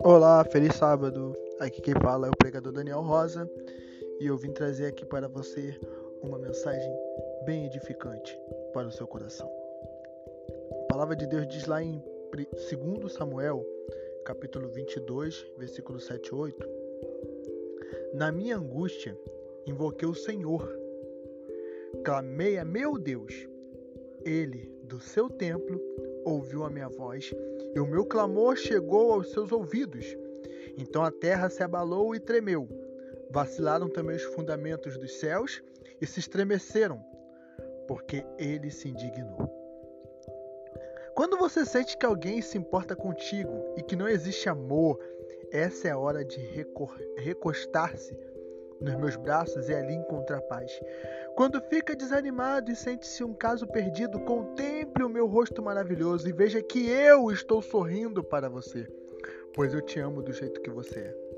Olá, feliz sábado. Aqui quem fala é o pregador Daniel Rosa e eu vim trazer aqui para você uma mensagem bem edificante para o seu coração. A palavra de Deus diz lá em 2 Samuel, capítulo 22, versículo 7 e 8: Na minha angústia invoquei o Senhor, clamei a meu Deus. Ele, do seu templo, ouviu a minha voz e o meu clamor chegou aos seus ouvidos. Então a terra se abalou e tremeu. Vacilaram também os fundamentos dos céus e se estremeceram, porque ele se indignou. Quando você sente que alguém se importa contigo e que não existe amor, essa é a hora de recostar-se nos meus braços e ali encontrar paz. Quando fica desanimado e sente-se um caso perdido, contemple o meu rosto maravilhoso e veja que eu estou sorrindo para você, pois eu te amo do jeito que você é.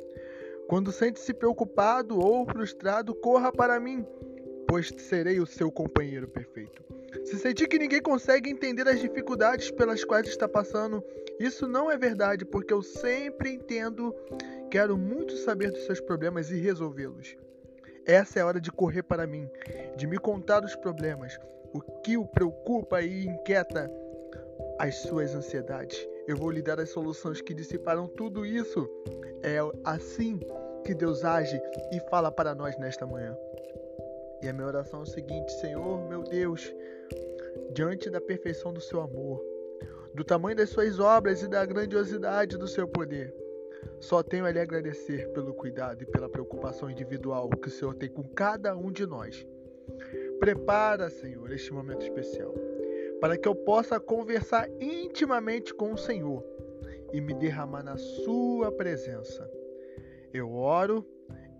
Quando sente-se preocupado ou frustrado, corra para mim, pois serei o seu companheiro perfeito. Se sentir que ninguém consegue entender as dificuldades pelas quais está passando, isso não é verdade, porque eu sempre entendo, quero muito saber dos seus problemas e resolvê-los. Essa é a hora de correr para mim, de me contar os problemas, o que o preocupa e inquieta as suas ansiedades. Eu vou lhe dar as soluções que dissiparão tudo isso. É assim que Deus age e fala para nós nesta manhã. E a minha oração é o seguinte: Senhor, meu Deus, diante da perfeição do seu amor, do tamanho das suas obras e da grandiosidade do seu poder, só tenho a lhe agradecer pelo cuidado e pela preocupação individual que o Senhor tem com cada um de nós. Prepara, Senhor, este momento especial, para que eu possa conversar intimamente com o Senhor e me derramar na Sua presença. Eu oro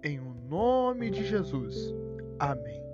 em o nome de Jesus. Amém.